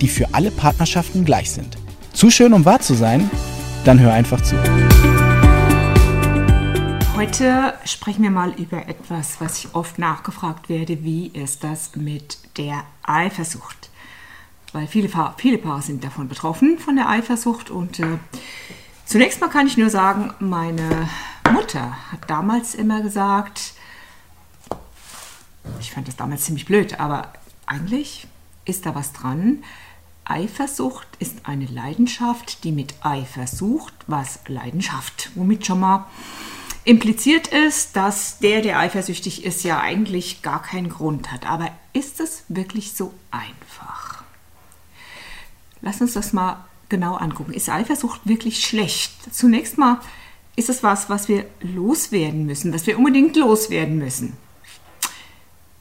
die für alle Partnerschaften gleich sind. Zu schön, um wahr zu sein? Dann hör einfach zu. Heute sprechen wir mal über etwas, was ich oft nachgefragt werde. Wie ist das mit der Eifersucht? Weil viele, viele Paare sind davon betroffen, von der Eifersucht. Und äh, zunächst mal kann ich nur sagen, meine Mutter hat damals immer gesagt, ich fand das damals ziemlich blöd, aber eigentlich ist da was dran. Eifersucht ist eine Leidenschaft, die mit Eifer sucht, was Leidenschaft, womit schon mal impliziert ist, dass der, der eifersüchtig ist, ja eigentlich gar keinen Grund hat. Aber ist es wirklich so einfach? Lass uns das mal genau angucken. Ist Eifersucht wirklich schlecht? Zunächst mal ist es was, was wir loswerden müssen, was wir unbedingt loswerden müssen.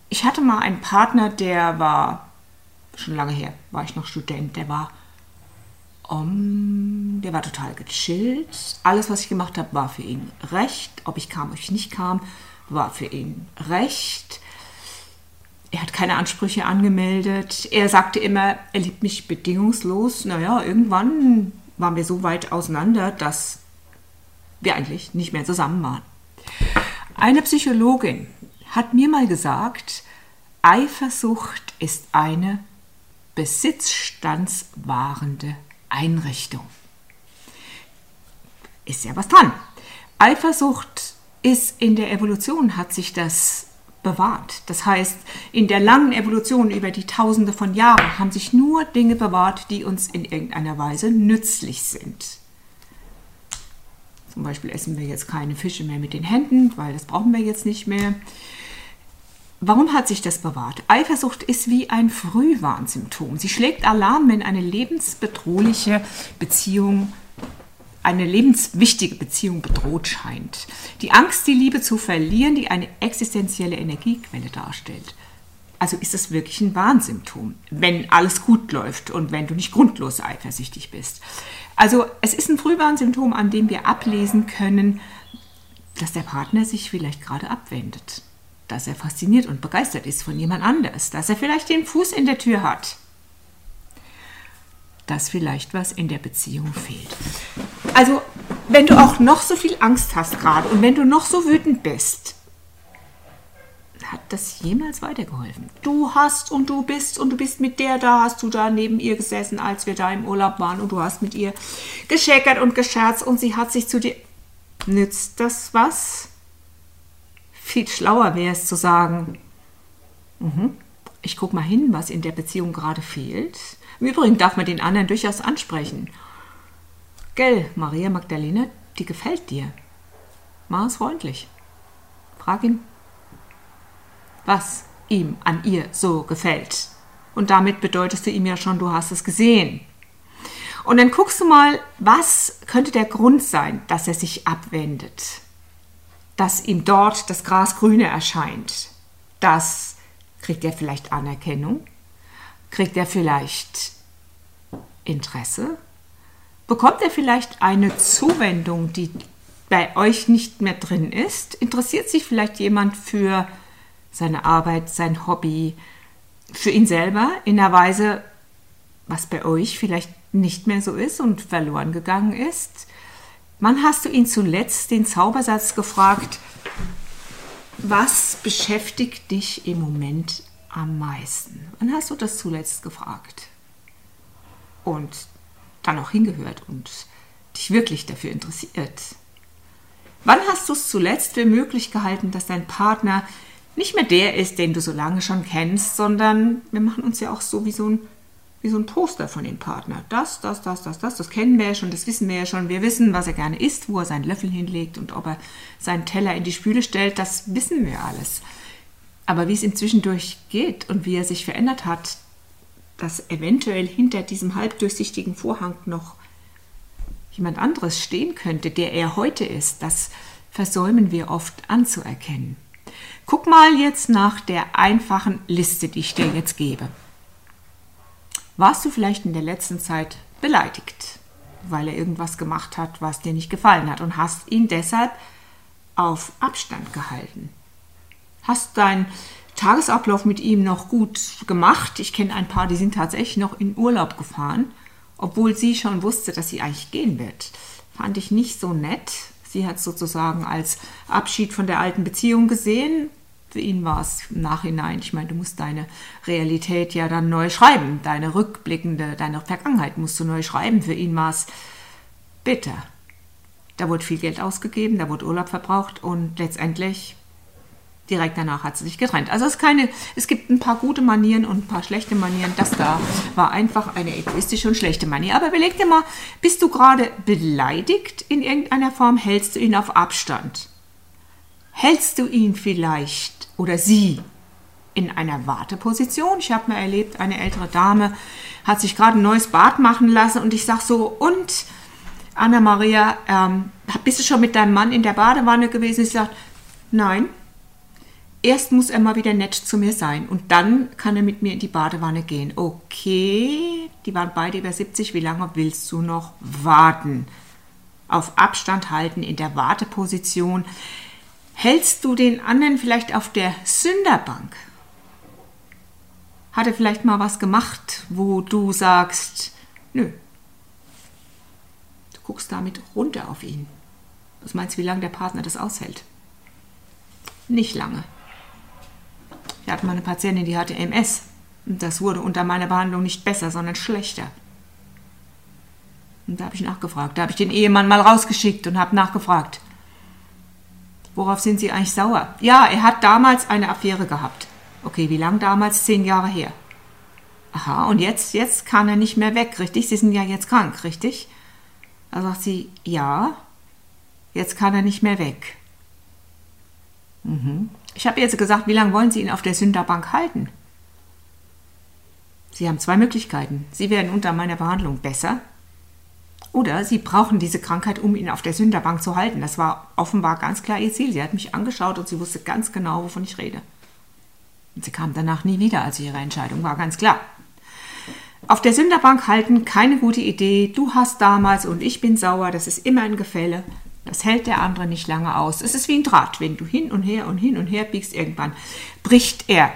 Ich hatte mal einen Partner, der war schon lange her, war ich noch Student, der war, um, der war total gechillt. Alles, was ich gemacht habe, war für ihn recht. Ob ich kam, ob ich nicht kam, war für ihn recht. Er hat keine Ansprüche angemeldet. Er sagte immer, er liebt mich bedingungslos. Naja, irgendwann waren wir so weit auseinander, dass wir eigentlich nicht mehr zusammen waren. Eine Psychologin hat mir mal gesagt, Eifersucht ist eine besitzstandswahrende Einrichtung. Ist ja was dran. Eifersucht ist in der Evolution, hat sich das bewahrt. Das heißt, in der langen Evolution über die Tausende von Jahren haben sich nur Dinge bewahrt, die uns in irgendeiner Weise nützlich sind. Zum Beispiel essen wir jetzt keine Fische mehr mit den Händen, weil das brauchen wir jetzt nicht mehr. Warum hat sich das bewahrt? Eifersucht ist wie ein Frühwarnsymptom. Sie schlägt Alarm, wenn eine lebensbedrohliche Beziehung, eine lebenswichtige Beziehung bedroht scheint. Die Angst, die Liebe zu verlieren, die eine existenzielle Energiequelle darstellt. Also ist es wirklich ein Warnsymptom, wenn alles gut läuft und wenn du nicht grundlos eifersüchtig bist. Also es ist ein Frühwarnsymptom, an dem wir ablesen können, dass der Partner sich vielleicht gerade abwendet dass er fasziniert und begeistert ist von jemand anders, dass er vielleicht den Fuß in der Tür hat, dass vielleicht was in der Beziehung fehlt. Also, wenn du auch noch so viel Angst hast gerade und wenn du noch so wütend bist, hat das jemals weitergeholfen? Du hast und du bist und du bist mit der da, hast du da neben ihr gesessen, als wir da im Urlaub waren und du hast mit ihr gescheckert und gescherzt und sie hat sich zu dir. Nützt das was? Viel schlauer wäre es zu sagen, mhm, ich gucke mal hin, was in der Beziehung gerade fehlt. Im Übrigen darf man den anderen durchaus ansprechen. Gell, Maria Magdalena, die gefällt dir. Mach es freundlich. Frag ihn, was ihm an ihr so gefällt. Und damit bedeutest du ihm ja schon, du hast es gesehen. Und dann guckst du mal, was könnte der Grund sein, dass er sich abwendet dass ihm dort das Gras grüne erscheint. Das kriegt er vielleicht Anerkennung, kriegt er vielleicht Interesse, bekommt er vielleicht eine Zuwendung, die bei euch nicht mehr drin ist, interessiert sich vielleicht jemand für seine Arbeit, sein Hobby, für ihn selber in einer Weise, was bei euch vielleicht nicht mehr so ist und verloren gegangen ist. Wann hast du ihn zuletzt den Zaubersatz gefragt, was beschäftigt dich im Moment am meisten? Wann hast du das zuletzt gefragt? Und dann auch hingehört und dich wirklich dafür interessiert? Wann hast du es zuletzt für möglich gehalten, dass dein Partner nicht mehr der ist, den du so lange schon kennst, sondern wir machen uns ja auch so wie so ein wie so ein Poster von dem Partner. Das, das, das, das, das, das kennen wir ja schon, das wissen wir ja schon. Wir wissen, was er gerne isst, wo er seinen Löffel hinlegt und ob er seinen Teller in die Spüle stellt, das wissen wir alles. Aber wie es ihm zwischendurch geht und wie er sich verändert hat, dass eventuell hinter diesem halbdurchsichtigen Vorhang noch jemand anderes stehen könnte, der er heute ist, das versäumen wir oft anzuerkennen. Guck mal jetzt nach der einfachen Liste, die ich dir jetzt gebe. Warst du vielleicht in der letzten Zeit beleidigt, weil er irgendwas gemacht hat, was dir nicht gefallen hat und hast ihn deshalb auf Abstand gehalten? Hast deinen Tagesablauf mit ihm noch gut gemacht? Ich kenne ein paar, die sind tatsächlich noch in Urlaub gefahren obwohl sie schon wusste, dass sie eigentlich gehen wird. Fand ich nicht so nett. Sie hat es sozusagen als Abschied von der alten Beziehung gesehen. Für ihn war es im Nachhinein, ich meine, du musst deine Realität ja dann neu schreiben. Deine rückblickende, deine Vergangenheit musst du neu schreiben. Für ihn war es bitter. Da wurde viel Geld ausgegeben, da wurde Urlaub verbraucht und letztendlich direkt danach hat sie sich getrennt. Also es, keine, es gibt ein paar gute Manieren und ein paar schlechte Manieren. Das da war einfach eine egoistische und schlechte Manier. Aber überleg dir mal, bist du gerade beleidigt in irgendeiner Form? Hältst du ihn auf Abstand? Hältst du ihn vielleicht oder sie in einer Warteposition? Ich habe mal erlebt, eine ältere Dame hat sich gerade ein neues Bad machen lassen und ich sage so, und Anna-Maria, ähm, bist du schon mit deinem Mann in der Badewanne gewesen? Ich sage, nein, erst muss er mal wieder nett zu mir sein und dann kann er mit mir in die Badewanne gehen. Okay, die waren beide über 70. Wie lange willst du noch warten? Auf Abstand halten in der Warteposition. Hältst du den anderen vielleicht auf der Sünderbank? Hat er vielleicht mal was gemacht, wo du sagst, nö. Du guckst damit runter auf ihn. Was meinst du, wie lange der Partner das aushält? Nicht lange. Wir hatten mal eine Patientin, die hatte MS. Und das wurde unter meiner Behandlung nicht besser, sondern schlechter. Und da habe ich nachgefragt. Da habe ich den Ehemann mal rausgeschickt und habe nachgefragt. Worauf sind Sie eigentlich sauer? Ja, er hat damals eine Affäre gehabt. Okay, wie lang damals? Zehn Jahre her. Aha, und jetzt, jetzt kann er nicht mehr weg, richtig? Sie sind ja jetzt krank, richtig? Da sagt sie, ja, jetzt kann er nicht mehr weg. Mhm. Ich habe jetzt gesagt, wie lange wollen Sie ihn auf der Sünderbank halten? Sie haben zwei Möglichkeiten. Sie werden unter meiner Behandlung besser oder Sie brauchen diese Krankheit, um ihn auf der Sünderbank zu halten. Das war offenbar ganz klar ihr Ziel. Sie hat mich angeschaut und sie wusste ganz genau, wovon ich rede. Und sie kam danach nie wieder, also ihre Entscheidung war ganz klar. Auf der Sünderbank halten, keine gute Idee. Du hast damals und ich bin sauer, das ist immer ein Gefälle. Das hält der andere nicht lange aus. Es ist wie ein Draht. Wenn du hin und her und hin und her biegst, irgendwann bricht er.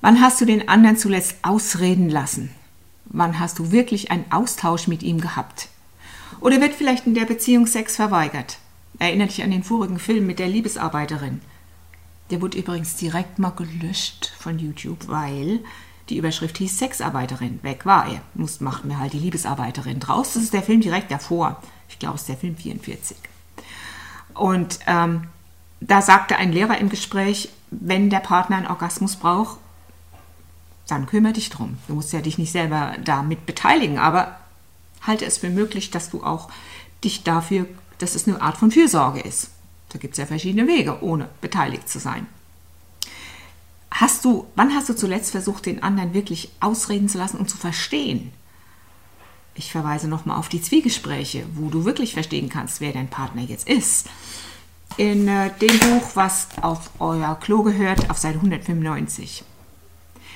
Wann hast du den anderen zuletzt ausreden lassen? Wann hast du wirklich einen Austausch mit ihm gehabt? Oder wird vielleicht in der Beziehung Sex verweigert? Erinnere dich an den vorigen Film mit der Liebesarbeiterin. Der wurde übrigens direkt mal gelöscht von YouTube, weil die Überschrift hieß Sexarbeiterin. Weg war er. Muss, machten wir halt die Liebesarbeiterin draus. Das ist der Film direkt davor. Ich glaube, es ist der Film 44. Und ähm, da sagte ein Lehrer im Gespräch, wenn der Partner einen Orgasmus braucht, dann kümmere dich drum. Du musst ja dich nicht selber damit beteiligen, aber halte es für möglich, dass du auch dich dafür, dass es eine Art von Fürsorge ist. Da gibt es ja verschiedene Wege, ohne beteiligt zu sein. Hast du, wann hast du zuletzt versucht, den anderen wirklich ausreden zu lassen und zu verstehen? Ich verweise nochmal auf die Zwiegespräche, wo du wirklich verstehen kannst, wer dein Partner jetzt ist. In äh, dem Buch, was auf euer Klo gehört, auf Seite 195.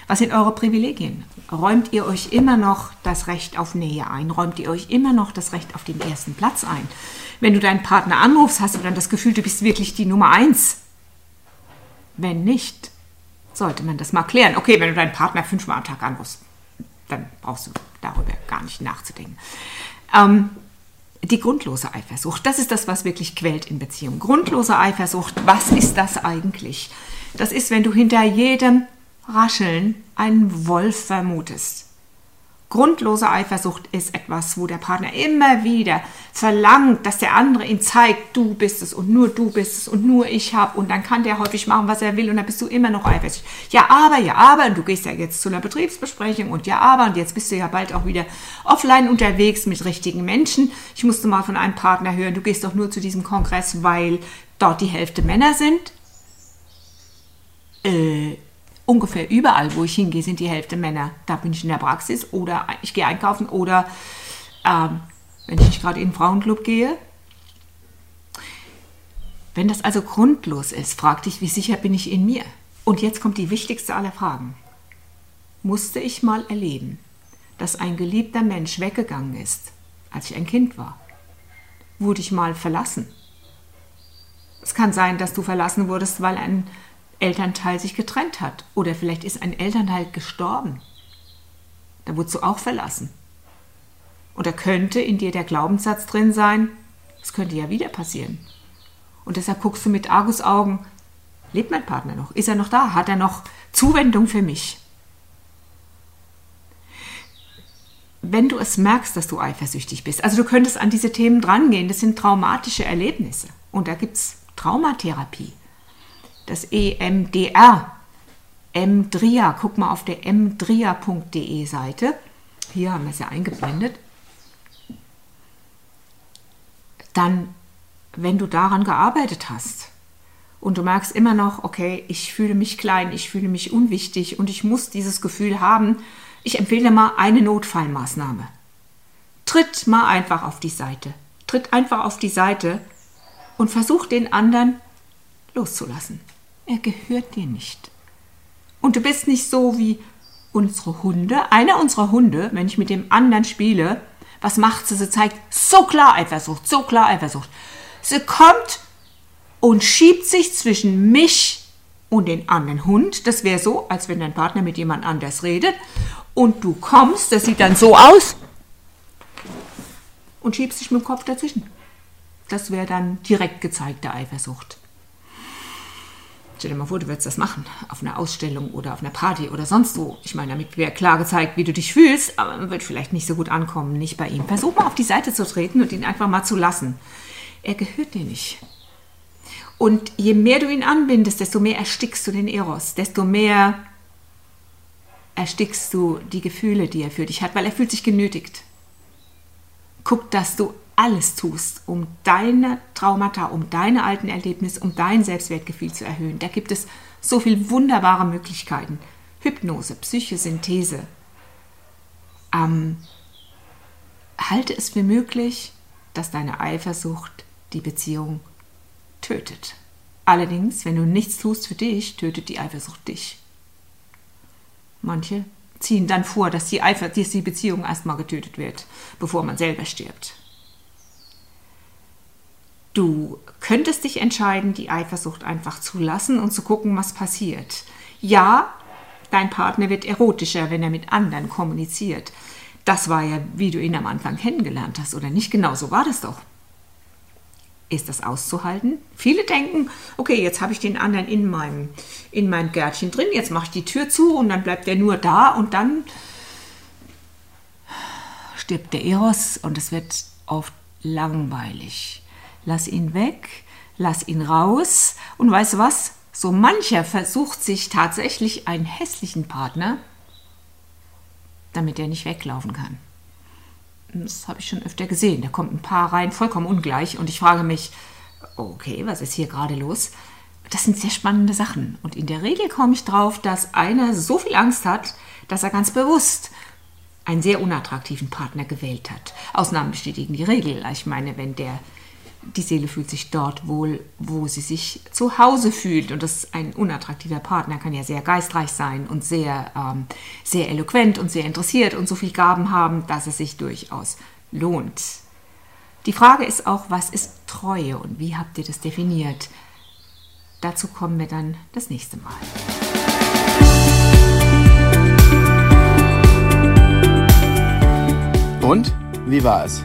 Was sind eure Privilegien? Räumt ihr euch immer noch das Recht auf Nähe ein? Räumt ihr euch immer noch das Recht auf den ersten Platz ein? Wenn du deinen Partner anrufst, hast du dann das Gefühl, du bist wirklich die Nummer eins? Wenn nicht, sollte man das mal klären. Okay, wenn du deinen Partner fünfmal am Tag anrufst, dann brauchst du darüber gar nicht nachzudenken. Ähm, die grundlose Eifersucht, das ist das, was wirklich quält in Beziehungen. Grundlose Eifersucht, was ist das eigentlich? Das ist, wenn du hinter jedem Rascheln einen Wolf vermutest. Grundlose Eifersucht ist etwas, wo der Partner immer wieder verlangt, dass der andere ihm zeigt, du bist es und nur du bist es und nur ich habe und dann kann der häufig machen, was er will und dann bist du immer noch eifersüchtig. Ja, aber, ja, aber und du gehst ja jetzt zu einer Betriebsbesprechung und ja, aber und jetzt bist du ja bald auch wieder offline unterwegs mit richtigen Menschen. Ich musste mal von einem Partner hören, du gehst doch nur zu diesem Kongress, weil dort die Hälfte Männer sind. Äh, ungefähr überall, wo ich hingehe, sind die Hälfte Männer. Da bin ich in der Praxis oder ich gehe einkaufen oder ähm, wenn ich gerade in den Frauenclub gehe. Wenn das also grundlos ist, frag dich, wie sicher bin ich in mir? Und jetzt kommt die wichtigste aller Fragen. Musste ich mal erleben, dass ein geliebter Mensch weggegangen ist, als ich ein Kind war? Wurde ich mal verlassen? Es kann sein, dass du verlassen wurdest, weil ein Elternteil sich getrennt hat. Oder vielleicht ist ein Elternteil gestorben. Da wurdest du auch verlassen. Und da könnte in dir der Glaubenssatz drin sein, es könnte ja wieder passieren. Und deshalb guckst du mit Argusaugen, lebt mein Partner noch? Ist er noch da? Hat er noch Zuwendung für mich? Wenn du es merkst, dass du eifersüchtig bist, also du könntest an diese Themen drangehen, das sind traumatische Erlebnisse. Und da gibt es Traumatherapie das EMDR. MDRIA, guck mal auf der mdria.de Seite. Hier haben wir es ja eingeblendet. Dann, wenn du daran gearbeitet hast und du merkst immer noch, okay, ich fühle mich klein, ich fühle mich unwichtig und ich muss dieses Gefühl haben, ich empfehle mal eine Notfallmaßnahme. Tritt mal einfach auf die Seite. Tritt einfach auf die Seite und versuch den anderen loszulassen. Er gehört dir nicht. Und du bist nicht so wie unsere Hunde. Einer unserer Hunde, wenn ich mit dem anderen spiele, was macht sie? Sie zeigt so klar Eifersucht, so klar Eifersucht. Sie kommt und schiebt sich zwischen mich und den anderen Hund. Das wäre so, als wenn dein Partner mit jemand anders redet. Und du kommst, das sieht dann so aus, und schiebst dich mit dem Kopf dazwischen. Das wäre dann direkt gezeigte Eifersucht. Stell dir mal vor, du würdest das machen auf einer Ausstellung oder auf einer Party oder sonst wo. Ich meine, damit wäre klar gezeigt, wie du dich fühlst, aber man wird vielleicht nicht so gut ankommen, nicht bei ihm. Versuch mal auf die Seite zu treten und ihn einfach mal zu lassen. Er gehört dir nicht. Und je mehr du ihn anbindest, desto mehr erstickst du den Eros, desto mehr erstickst du die Gefühle, die er für dich hat, weil er fühlt sich genötigt. Guck, dass du alles tust, um deine Traumata, um deine alten Erlebnisse, um dein Selbstwertgefühl zu erhöhen. Da gibt es so viele wunderbare Möglichkeiten. Hypnose, Psychosynthese. Ähm, halte es für möglich, dass deine Eifersucht die Beziehung tötet. Allerdings, wenn du nichts tust für dich, tötet die Eifersucht dich. Manche ziehen dann vor, dass die, Eifer dass die Beziehung erstmal getötet wird, bevor man selber stirbt. Du könntest dich entscheiden, die Eifersucht einfach zu lassen und zu gucken, was passiert. Ja, dein Partner wird erotischer, wenn er mit anderen kommuniziert. Das war ja, wie du ihn am Anfang kennengelernt hast, oder nicht? Genau so war das doch. Ist das auszuhalten? Viele denken, okay, jetzt habe ich den anderen in meinem, in meinem Gärtchen drin, jetzt mache ich die Tür zu und dann bleibt er nur da und dann stirbt der Eros und es wird oft langweilig lass ihn weg, lass ihn raus. Und weißt du was? So mancher versucht sich tatsächlich einen hässlichen Partner, damit er nicht weglaufen kann. Das habe ich schon öfter gesehen. Da kommt ein Paar rein, vollkommen ungleich. Und ich frage mich, okay, was ist hier gerade los? Das sind sehr spannende Sachen. Und in der Regel komme ich drauf, dass einer so viel Angst hat, dass er ganz bewusst einen sehr unattraktiven Partner gewählt hat. Ausnahmen bestätigen die Regel. Ich meine, wenn der die Seele fühlt sich dort wohl, wo sie sich zu Hause fühlt. Und das ein unattraktiver Partner kann ja sehr geistreich sein und sehr, ähm, sehr eloquent und sehr interessiert und so viel Gaben haben, dass es sich durchaus lohnt. Die Frage ist auch, was ist Treue und wie habt ihr das definiert? Dazu kommen wir dann das nächste Mal. Und wie war es?